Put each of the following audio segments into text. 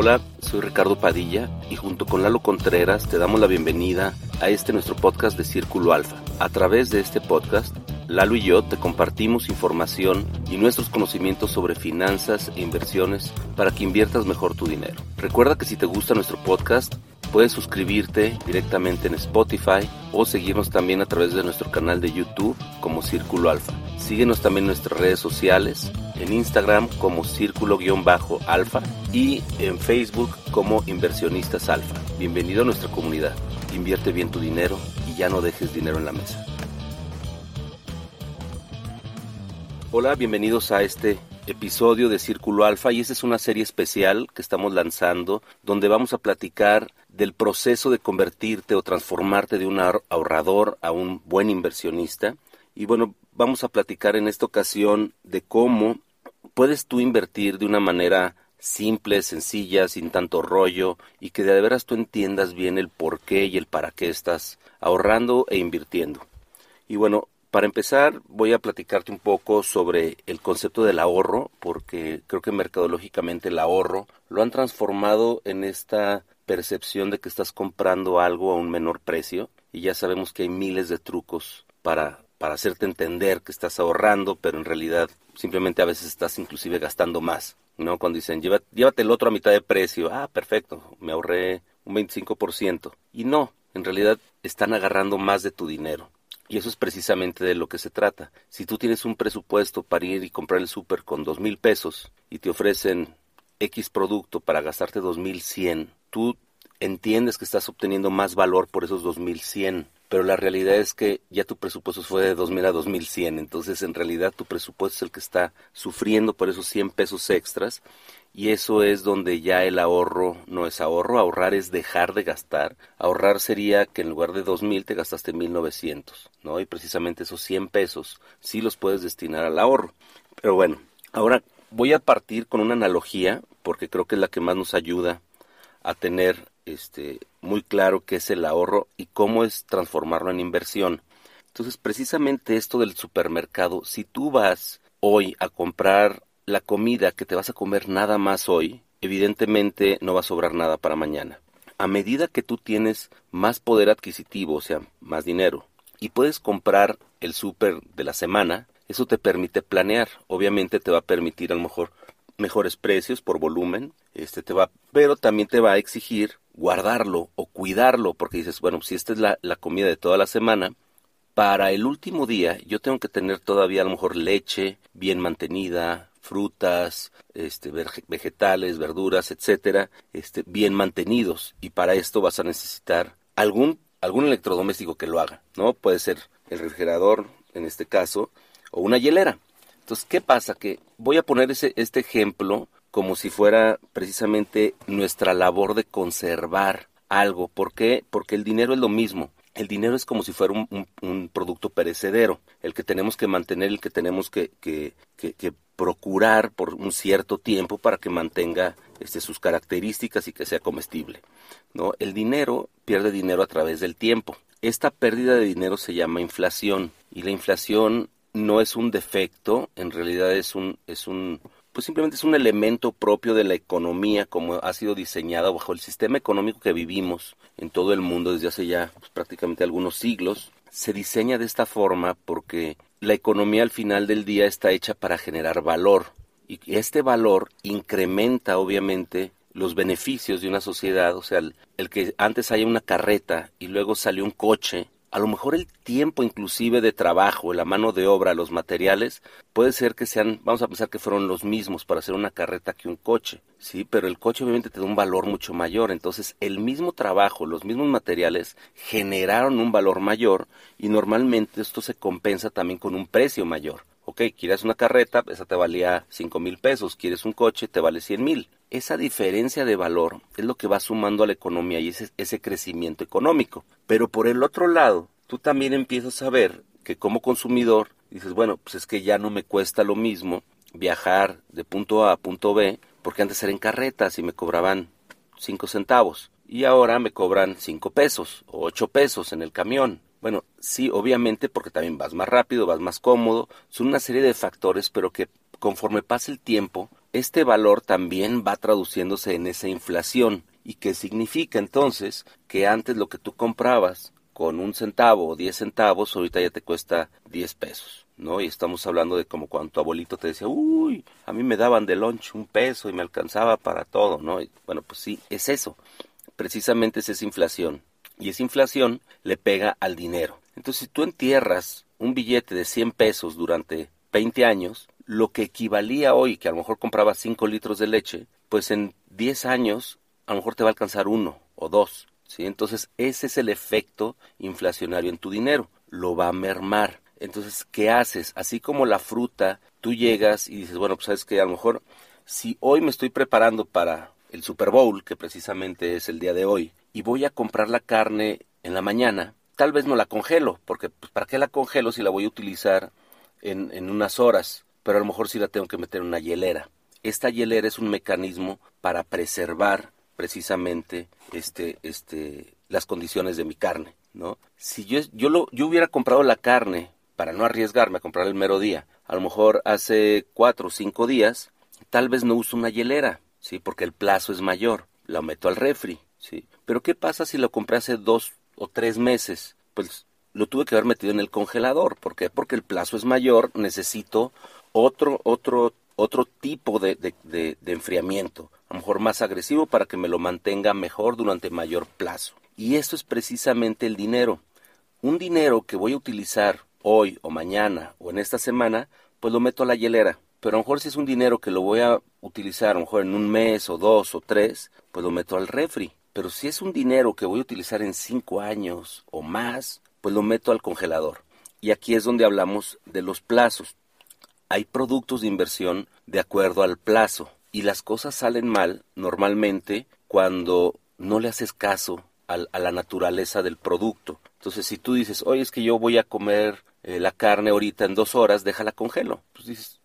Hola, soy Ricardo Padilla y junto con Lalo Contreras te damos la bienvenida a este nuestro podcast de Círculo Alfa. A través de este podcast, Lalo y yo te compartimos información y nuestros conocimientos sobre finanzas e inversiones para que inviertas mejor tu dinero. Recuerda que si te gusta nuestro podcast, puedes suscribirte directamente en Spotify o seguirnos también a través de nuestro canal de YouTube como Círculo Alfa. Síguenos también en nuestras redes sociales, en Instagram como Círculo-Alfa y en Facebook como Inversionistas Alfa. Bienvenido a nuestra comunidad. Invierte bien tu dinero y ya no dejes dinero en la mesa. Hola, bienvenidos a este episodio de Círculo Alfa y esta es una serie especial que estamos lanzando donde vamos a platicar del proceso de convertirte o transformarte de un ahorrador a un buen inversionista. Y bueno, vamos a platicar en esta ocasión de cómo puedes tú invertir de una manera simple, sencilla, sin tanto rollo y que de veras tú entiendas bien el por qué y el para qué estás ahorrando e invirtiendo. Y bueno, para empezar, voy a platicarte un poco sobre el concepto del ahorro, porque creo que mercadológicamente el ahorro lo han transformado en esta percepción de que estás comprando algo a un menor precio y ya sabemos que hay miles de trucos para, para hacerte entender que estás ahorrando, pero en realidad simplemente a veces estás inclusive gastando más. ¿no? Cuando dicen, llévate el otro a mitad de precio, ah, perfecto, me ahorré un 25%. Y no, en realidad están agarrando más de tu dinero. Y eso es precisamente de lo que se trata. Si tú tienes un presupuesto para ir y comprar el súper con dos mil pesos y te ofrecen X producto para gastarte dos mil cien, tú entiendes que estás obteniendo más valor por esos dos mil cien. Pero la realidad es que ya tu presupuesto fue de 2.000 a 2.100, entonces en realidad tu presupuesto es el que está sufriendo por esos 100 pesos extras y eso es donde ya el ahorro no es ahorro, ahorrar es dejar de gastar. Ahorrar sería que en lugar de 2000 te gastaste 1900, ¿no? Y precisamente esos 100 pesos sí los puedes destinar al ahorro. Pero bueno, ahora voy a partir con una analogía porque creo que es la que más nos ayuda a tener este muy claro qué es el ahorro y cómo es transformarlo en inversión. Entonces, precisamente esto del supermercado, si tú vas hoy a comprar la comida que te vas a comer nada más hoy, evidentemente no va a sobrar nada para mañana. A medida que tú tienes más poder adquisitivo, o sea, más dinero, y puedes comprar el súper de la semana, eso te permite planear. Obviamente te va a permitir a lo mejor mejores precios por volumen, este te va, pero también te va a exigir guardarlo o cuidarlo, porque dices, bueno, si esta es la, la comida de toda la semana, para el último día yo tengo que tener todavía a lo mejor leche bien mantenida, frutas, este, vegetales, verduras, etcétera, este, bien mantenidos. Y para esto vas a necesitar algún, algún electrodoméstico que lo haga, ¿no? Puede ser el refrigerador, en este caso, o una hielera. Entonces, ¿qué pasa? Que voy a poner ese, este ejemplo como si fuera precisamente nuestra labor de conservar algo. ¿Por qué? Porque el dinero es lo mismo. El dinero es como si fuera un, producto perecedero, el que tenemos que mantener, el que tenemos que, que procurar por un cierto tiempo para que mantenga este, sus características y que sea comestible. ¿no? El dinero pierde dinero a través del tiempo. Esta pérdida de dinero se llama inflación y la inflación no es un defecto, en realidad es un, es un, pues simplemente es un elemento propio de la economía como ha sido diseñada bajo el sistema económico que vivimos en todo el mundo desde hace ya pues, prácticamente algunos siglos. Se diseña de esta forma porque la economía al final del día está hecha para generar valor y este valor incrementa obviamente los beneficios de una sociedad, o sea, el, que antes haya una carreta y luego salió un coche a lo mejor el tiempo inclusive de trabajo, la mano de obra, los materiales, puede ser que sean, vamos a pensar que fueron los mismos para hacer una carreta que un coche, sí, pero el coche obviamente te da un valor mucho mayor, entonces el mismo trabajo, los mismos materiales generaron un valor mayor y normalmente esto se compensa también con un precio mayor. Ok, quieres una carreta, esa te valía cinco mil pesos, quieres un coche, te vale cien mil. Esa diferencia de valor es lo que va sumando a la economía y ese, ese crecimiento económico. Pero por el otro lado, tú también empiezas a ver que como consumidor dices, bueno, pues es que ya no me cuesta lo mismo viajar de punto A a punto B, porque antes era en carretas y me cobraban cinco centavos. Y ahora me cobran cinco pesos o ocho pesos en el camión. Bueno, sí, obviamente, porque también vas más rápido, vas más cómodo, son una serie de factores, pero que conforme pasa el tiempo, este valor también va traduciéndose en esa inflación. ¿Y qué significa entonces? Que antes lo que tú comprabas con un centavo o diez centavos, ahorita ya te cuesta diez pesos. ¿no? Y estamos hablando de como cuando tu abuelito te decía, uy, a mí me daban de lunch un peso y me alcanzaba para todo, ¿no? Bueno, pues sí, es eso. Precisamente es esa inflación. Y esa inflación le pega al dinero. Entonces, si tú entierras un billete de 100 pesos durante 20 años, lo que equivalía hoy, que a lo mejor compraba 5 litros de leche, pues en 10 años a lo mejor te va a alcanzar uno o dos. ¿sí? Entonces, ese es el efecto inflacionario en tu dinero. Lo va a mermar. Entonces, ¿qué haces? Así como la fruta, tú llegas y dices, bueno, pues sabes que a lo mejor si hoy me estoy preparando para el Super Bowl, que precisamente es el día de hoy, y voy a comprar la carne en la mañana, tal vez no la congelo, porque pues, ¿para qué la congelo si la voy a utilizar en, unas horas? Pero a lo mejor sí la tengo que meter en una hielera. Esta hielera es un mecanismo para preservar precisamente este, este, las condiciones de mi carne, ¿no? Si yo, yo, lo, yo hubiera comprado la carne para no arriesgarme a comprar el mero día. A lo mejor hace cuatro o cinco días, tal vez no uso una hielera, ¿sí? Porque el plazo es mayor. La meto al refri, ¿sí? Pero ¿qué pasa si lo compré hace dos o tres meses? Pues lo tuve que haber metido en el congelador. ¿Por qué? Porque el plazo es mayor, necesito otro, otro, otro tipo de, de, de, enfriamiento. A lo mejor más agresivo para que me lo mantenga mejor durante mayor plazo. Y esto es precisamente el dinero. Un dinero que voy a utilizar hoy o mañana o en esta semana, pues lo meto a la hielera. Pero a lo mejor si es un dinero que lo voy a utilizar a lo mejor en un mes o dos o tres, pues lo meto al refri. Pero si es un dinero que voy a utilizar en cinco años o más, pues lo meto al congelador. Y aquí es donde hablamos de los plazos. Hay productos de inversión de acuerdo al plazo y las cosas salen mal normalmente cuando no le haces caso a la naturaleza del producto. Entonces, si tú dices, oye, es que yo voy a comer eh, la carne ahorita en dos horas, déjala congelo. Pues dices,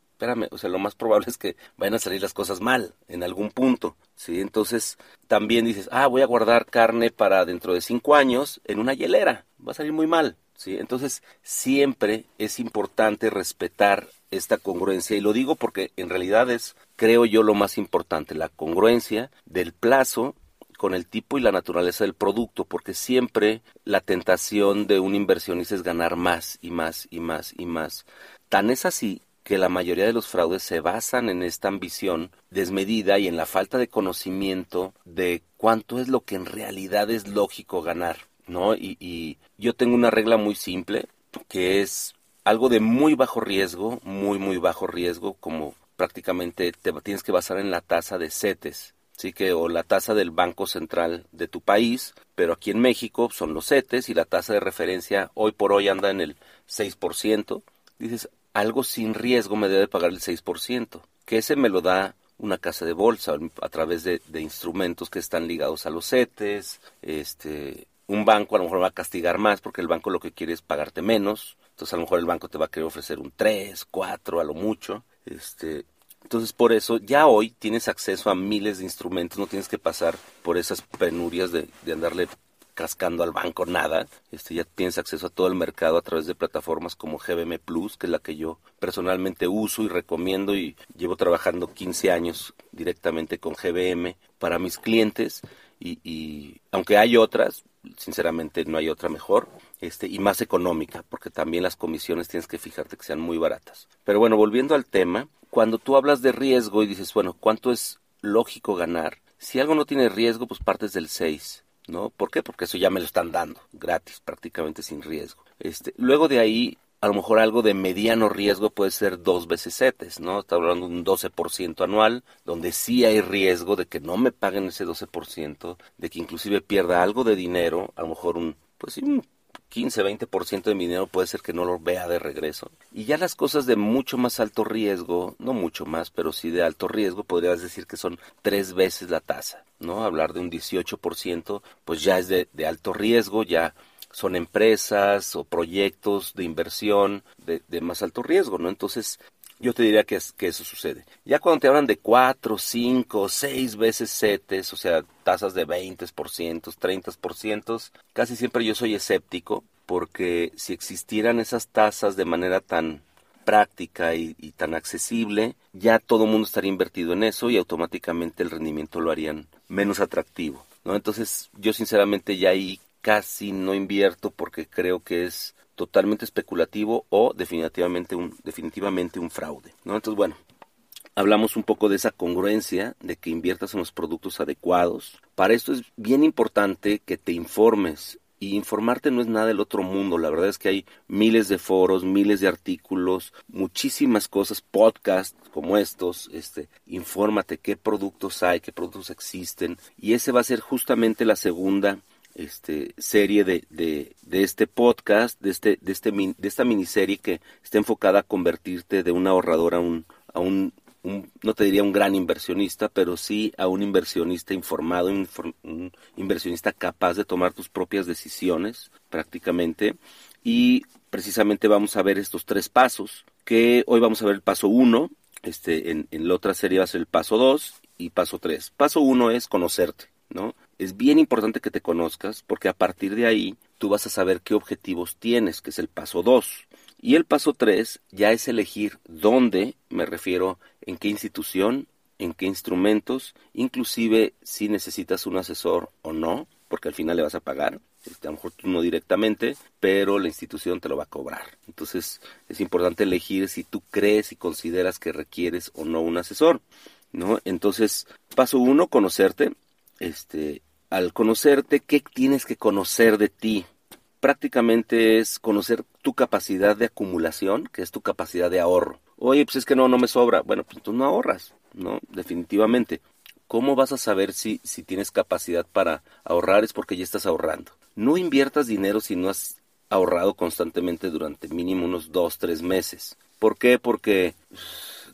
o sea, lo más probable es que vayan a salir las cosas mal en algún punto, ¿sí? Entonces, también dices, ah, voy a guardar carne para dentro de cinco años en una hielera, va a salir muy mal, ¿sí? Entonces, siempre es importante respetar esta congruencia, y lo digo porque en realidad es, creo yo, lo más importante, la congruencia del plazo con el tipo y la naturaleza del producto, porque siempre la tentación de un inversionista es ganar más y más y más y más. Tan es así que la mayoría de los fraudes se basan en esta ambición desmedida y en la falta de conocimiento de cuánto es lo que en realidad es lógico ganar, ¿no? Y, y yo tengo una regla muy simple, que es algo de muy bajo riesgo, muy, muy bajo riesgo, como prácticamente te tienes que basar en la tasa de CETES, sí que o la tasa del Banco Central de tu país, pero aquí en México son los CETES y la tasa de referencia hoy por hoy anda en el 6%. Dices, algo sin riesgo me debe pagar el 6%, que ese me lo da una casa de bolsa a través de, instrumentos que están ligados a los CETES, este, un banco a lo mejor va a castigar más porque el banco lo que quiere es pagarte menos, entonces a lo mejor el banco te va a querer ofrecer un 3, 4 a lo mucho, este, entonces por eso ya hoy tienes acceso a miles de instrumentos, no tienes que pasar por esas penurias de, de andarle cascando al banco nada. Este ya tienes acceso a todo el mercado a través de plataformas como GBM Plus, que es la que yo personalmente uso y recomiendo y llevo trabajando 15 años directamente con GBM para mis clientes y, aunque hay otras, sinceramente no hay otra mejor este y más económica, porque también las comisiones tienes que fijarte que sean muy baratas. Pero bueno, volviendo al tema, cuando tú hablas de riesgo y dices, bueno, ¿cuánto es lógico ganar? Si algo no tiene riesgo, pues partes del 6, ¿no? ¿Por qué? Porque eso ya me lo están dando, gratis, prácticamente sin riesgo. Este, luego de ahí, a lo mejor algo de mediano riesgo puede ser dos veces CETES, ¿no? Está hablando de un 12% anual, donde sí hay riesgo de que no me paguen ese 12%, de que inclusive pierda algo de dinero, a lo mejor un, pues un 15, 20% de mi dinero puede ser que no lo vea de regreso. Y ya las cosas de mucho más alto riesgo, no mucho más, pero sí de alto riesgo, podrías decir que son tres veces la tasa, ¿no? Hablar de un 18%, pues ya es de, de alto riesgo, ya son empresas o proyectos de inversión de, de, más alto riesgo, ¿no? Entonces, yo te diría que, es, que eso sucede. Ya cuando te hablan de cuatro, cinco, seis veces CETES, o sea, tasas de 20%, 30%, casi siempre yo soy escéptico porque si existieran esas tasas de manera tan práctica y, tan accesible, ya todo el mundo estaría invertido en eso y automáticamente el rendimiento lo harían menos atractivo. ¿no? Entonces yo sinceramente ya ahí casi no invierto porque creo que es totalmente especulativo o definitivamente un, definitivamente un fraude. ¿no? Entonces bueno, hablamos un poco de esa congruencia, de que inviertas en los productos adecuados. Para esto es bien importante que te informes. Y informarte no es nada del otro mundo. La verdad es que hay miles de foros, miles de artículos, muchísimas cosas, podcasts como estos. Este, infórmate qué productos hay, qué productos existen. Y ese va a ser justamente la segunda este, serie de, de, de, este podcast, de, este, de, este, de esta miniserie que está enfocada a convertirte de un ahorrador a un, a un no te diría un gran inversionista, pero sí a un inversionista informado, un, inversionista capaz de tomar tus propias decisiones prácticamente. Y precisamente vamos a ver estos tres pasos, que hoy vamos a ver el paso uno, este, en, en la otra serie va a ser el paso dos y paso tres. Paso uno es conocerte, ¿no? Es bien importante que te conozcas porque a partir de ahí tú vas a saber qué objetivos tienes, que es el paso dos. Y el paso tres ya es elegir dónde, me refiero en qué institución, en qué instrumentos, inclusive si necesitas un asesor o no, porque al final le vas a pagar, este, a lo mejor tú no directamente, pero la institución te lo va a cobrar. Entonces es importante elegir si tú crees y consideras que requieres o no un asesor, ¿no? Entonces, paso uno, conocerte, este, al conocerte, ¿qué tienes que conocer de ti? prácticamente es conocer tu capacidad de acumulación, que es tu capacidad de ahorro. Oye, pues es que no, no me sobra. Bueno, pues tú no ahorras, ¿no? Definitivamente. ¿Cómo vas a saber si, si tienes capacidad para ahorrar? Es porque ya estás ahorrando. No inviertas dinero si no has ahorrado constantemente durante mínimo unos dos, tres meses. ¿Por qué? Porque pues,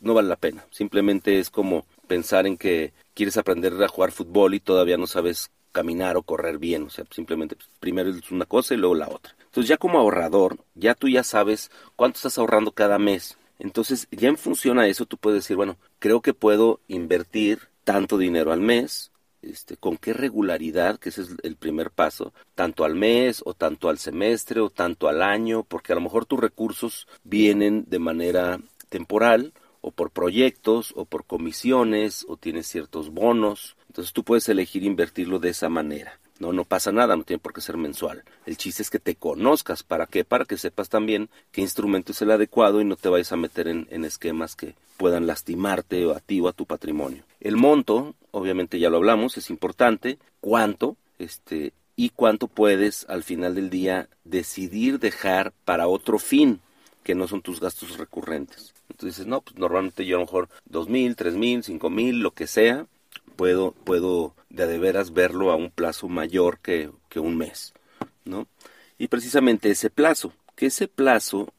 no vale la pena. Simplemente es como pensar en que quieres aprender a jugar fútbol y todavía no sabes caminar o correr bien, o sea, simplemente pues, primero es una cosa y luego la otra. Entonces ya como ahorrador, ya tú ya sabes cuánto estás ahorrando cada mes. Entonces ya en función a eso tú puedes decir, bueno, creo que puedo invertir tanto dinero al mes, este, con qué regularidad, que ese es el primer paso, tanto al mes o tanto al semestre o tanto al año, porque a lo mejor tus recursos vienen de manera temporal o por proyectos o por comisiones o tienes ciertos bonos. Entonces tú puedes elegir invertirlo de esa manera. No, no pasa nada, no tiene por qué ser mensual. El chiste es que te conozcas. ¿Para qué? Para que sepas también qué instrumento es el adecuado y no te vayas a meter en, esquemas que puedan lastimarte o a ti o a tu patrimonio. El monto, obviamente ya lo hablamos, es importante. ¿Cuánto? Este, y cuánto puedes al final del día decidir dejar para otro fin que no son tus gastos recurrentes. Entonces no, pues normalmente yo a lo mejor dos mil, tres mil, cinco mil, lo que sea, puedo, puedo de, de veras verlo a un plazo mayor que, que un mes, ¿no? Y precisamente ese plazo, que ese plazo,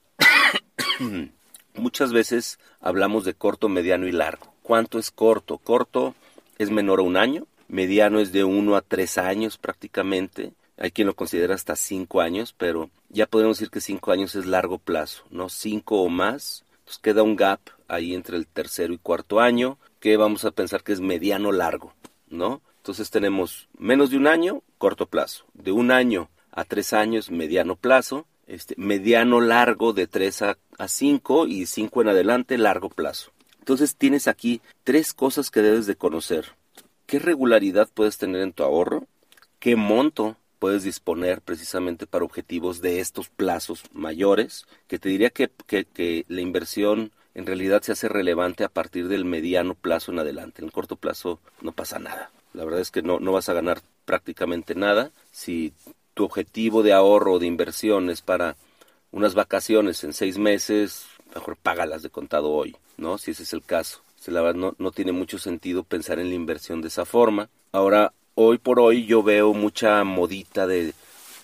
muchas veces hablamos de corto, mediano y largo. ¿Cuánto es corto? Corto es menor a un año, mediano es de uno a tres años prácticamente, hay quien lo considera hasta cinco años, pero ya podemos decir que cinco años es largo plazo, ¿no? Cinco o más. Entonces queda un gap ahí entre el tercero y cuarto año, que vamos a pensar que es mediano largo, ¿no? Entonces tenemos menos de un año, corto plazo. De un año a tres años, mediano plazo. Este, mediano largo de tres a, a cinco y cinco en adelante, largo plazo. Entonces tienes aquí tres cosas que debes de conocer. ¿Qué regularidad puedes tener en tu ahorro? ¿Qué monto puedes disponer precisamente para objetivos de estos plazos mayores, que te diría que, que, la inversión en realidad se hace relevante a partir del mediano plazo en adelante. En el corto plazo no pasa nada. La verdad es que no, no vas a ganar prácticamente nada si tu objetivo de ahorro o de inversión es para unas vacaciones en seis meses, mejor págalas de contado hoy, ¿no? Si ese es el caso. La verdad no, no tiene mucho sentido pensar en la inversión de esa forma. Ahora, hoy por hoy yo veo mucha modita de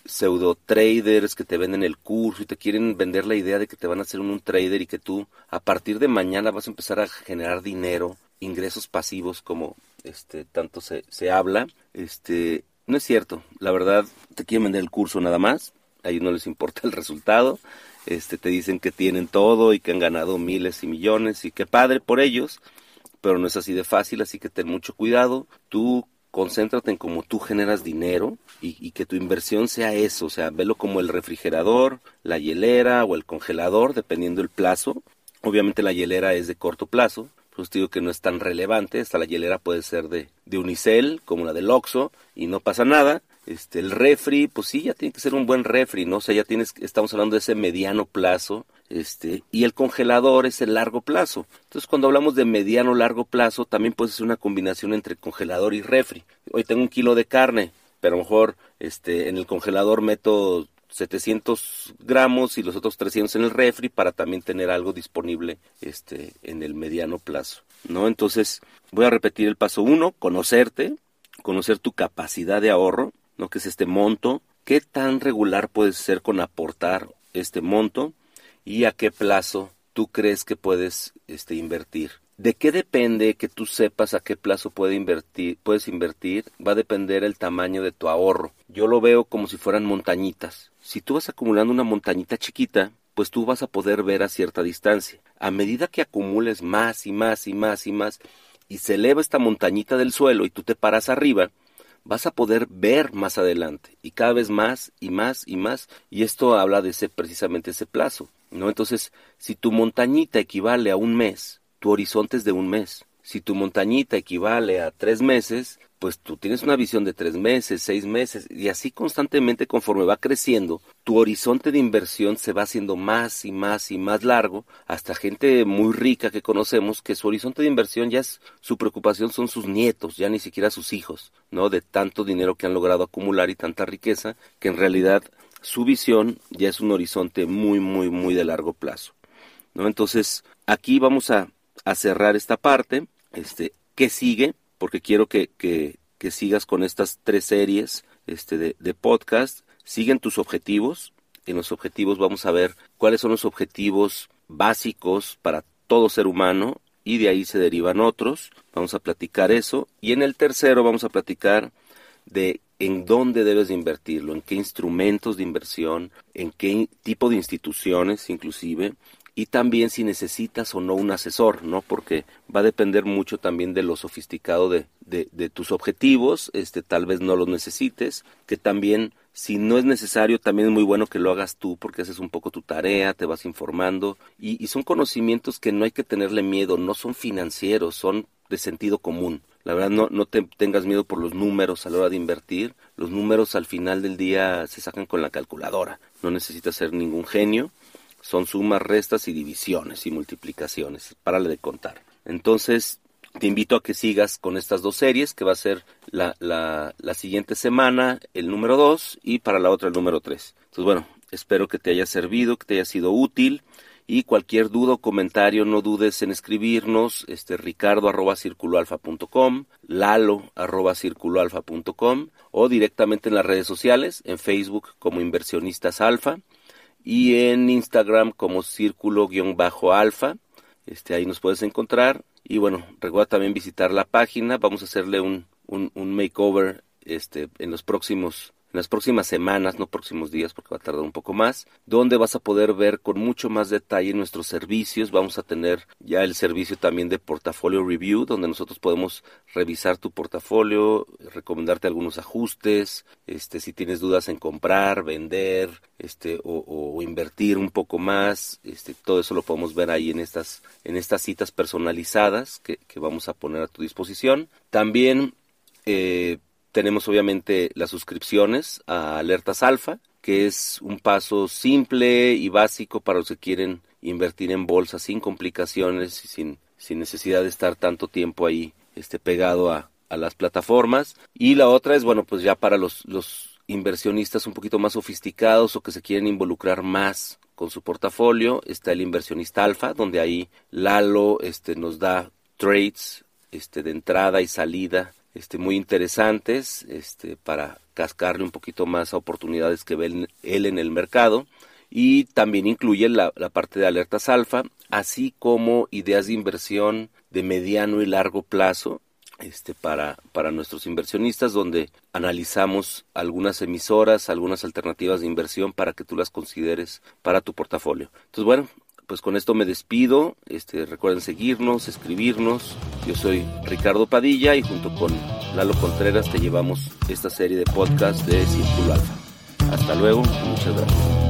pseudo traders que te venden el curso y te quieren vender la idea de que te van a hacer un, trader y que tú a partir de mañana vas a empezar a generar dinero, ingresos pasivos como este tanto se, se habla. Este, no es cierto, la verdad te quieren vender el curso nada más, a ellos no les importa el resultado. Este, te dicen que tienen todo y que han ganado miles y millones y que padre por ellos, pero no es así de fácil, así que ten mucho cuidado. Tú concéntrate en cómo tú generas dinero y, que tu inversión sea eso, o sea, velo como el refrigerador, la hielera o el congelador, dependiendo el plazo, Obviamente la hielera es de corto plazo, pues digo que no es tan relevante, hasta la hielera puede ser de, unicel, como la del Oxxo, y no pasa nada. Este, el refri, pues sí, ya tiene que ser un buen refri, ¿no? O sea, ya tienes, estamos hablando de ese mediano plazo, este, y el congelador es el largo plazo. Entonces, cuando hablamos de mediano largo plazo, también puede ser una combinación entre congelador y refri. Hoy tengo un kilo de carne, pero a lo mejor, este, en el congelador meto 700 gramos y los otros 300 en el refri para también tener algo disponible, este, en el mediano plazo, ¿no? Entonces, voy a repetir el paso uno, conocerte, conocer tu capacidad de ahorro, ¿no? Que es este monto, qué tan regular puedes ser con aportar este monto y a qué plazo tú crees que puedes este, invertir. ¿De qué depende que tú sepas a qué plazo puedes invertir? Va a depender el tamaño de tu ahorro. Yo lo veo como si fueran montañitas. Si tú vas acumulando una montañita chiquita, pues tú vas a poder ver a cierta distancia. A medida que acumules más y más y más y más, y se eleva esta montañita del suelo y tú te paras arriba, vas a poder ver más adelante y cada vez más y más y más y esto habla de ese precisamente ese plazo, ¿no? Entonces, si tu montañita equivale a un mes, tu horizonte es de un mes. Si tu montañita equivale a tres meses, pues tú tienes una visión de tres meses, seis meses, y así constantemente conforme va creciendo, tu horizonte de inversión se va haciendo más y más y más largo, hasta gente muy rica que conocemos que su horizonte de inversión ya es, su preocupación son sus nietos, ya ni siquiera sus hijos, ¿no? De tanto dinero que han logrado acumular y tanta riqueza, que en realidad su visión ya es un horizonte muy, muy, muy de largo plazo, ¿no? Entonces, aquí vamos a, a cerrar esta parte este, ¿Qué sigue? Porque quiero que, que, sigas con estas tres series este, de, de podcast. Siguen tus objetivos. En los objetivos vamos a ver cuáles son los objetivos básicos para todo ser humano y de ahí se derivan otros. Vamos a platicar eso. Y en el tercero vamos a platicar de en dónde debes de invertirlo, en qué instrumentos de inversión, en qué tipo de instituciones inclusive, y también si necesitas o no un asesor, ¿no? Porque va a depender mucho también de lo sofisticado de, tus objetivos, este, tal vez no los necesites, que también si no es necesario, también es muy bueno que lo hagas tú porque haces un poco tu tarea, te vas informando y, y son conocimientos que no hay que tenerle miedo, no son financieros, son de sentido común. La verdad, no, no te tengas miedo por los números a la hora de invertir. Los números al final del día se sacan con la calculadora. No necesitas ser ningún genio son sumas, restas y divisiones y multiplicaciones. Párale de contar. Entonces, te invito a que sigas con estas dos series, que va a ser la, la, siguiente semana el número 2 y para la otra el número 3. Entonces, bueno, espero que te haya servido, que te haya sido útil. Y cualquier duda o comentario, no dudes en escribirnos, este, ricardo arroba circuloalfa.com, lalo arroba circuloalfa.com o directamente en las redes sociales, en Facebook como Inversionistas Alfa y en Instagram como círculo-alfa. Este, ahí nos puedes encontrar. Y bueno, recuerda también visitar la página. Vamos a hacerle un, un, un makeover este, en los próximos en las próximas semanas, no próximos días porque va a tardar un poco más, donde vas a poder ver con mucho más detalle nuestros servicios. Vamos a tener ya el servicio también de portafolio review, donde nosotros podemos revisar tu portafolio, recomendarte algunos ajustes, este, si tienes dudas en comprar, vender, este, o, invertir un poco más, este, todo eso lo podemos ver ahí en estas, en estas citas personalizadas que, que vamos a poner a tu disposición. También eh, tenemos obviamente las suscripciones a Alertas Alfa, que es un paso simple y básico para los que quieren invertir en bolsa sin complicaciones y sin, sin necesidad de estar tanto tiempo ahí este, pegado a, a las plataformas. Y la otra es, bueno, pues ya para los, los inversionistas un poquito más sofisticados o que se quieren involucrar más con su portafolio, está el inversionista alfa, donde ahí Lalo este, nos da trades este, de entrada y salida este, muy interesantes este, para cascarle un poquito más a oportunidades que ve él en el mercado y también incluye la, la, parte de alertas alfa, así como ideas de inversión de mediano y largo plazo este, para, para nuestros inversionistas, donde analizamos algunas emisoras, algunas alternativas de inversión para que tú las consideres para tu portafolio. Entonces, bueno, pues con esto me despido. Este, recuerden seguirnos, escribirnos. Yo soy Ricardo Padilla y junto con Lalo Contreras te llevamos esta serie de podcast de Círculo Alfa. Hasta luego, muchas gracias.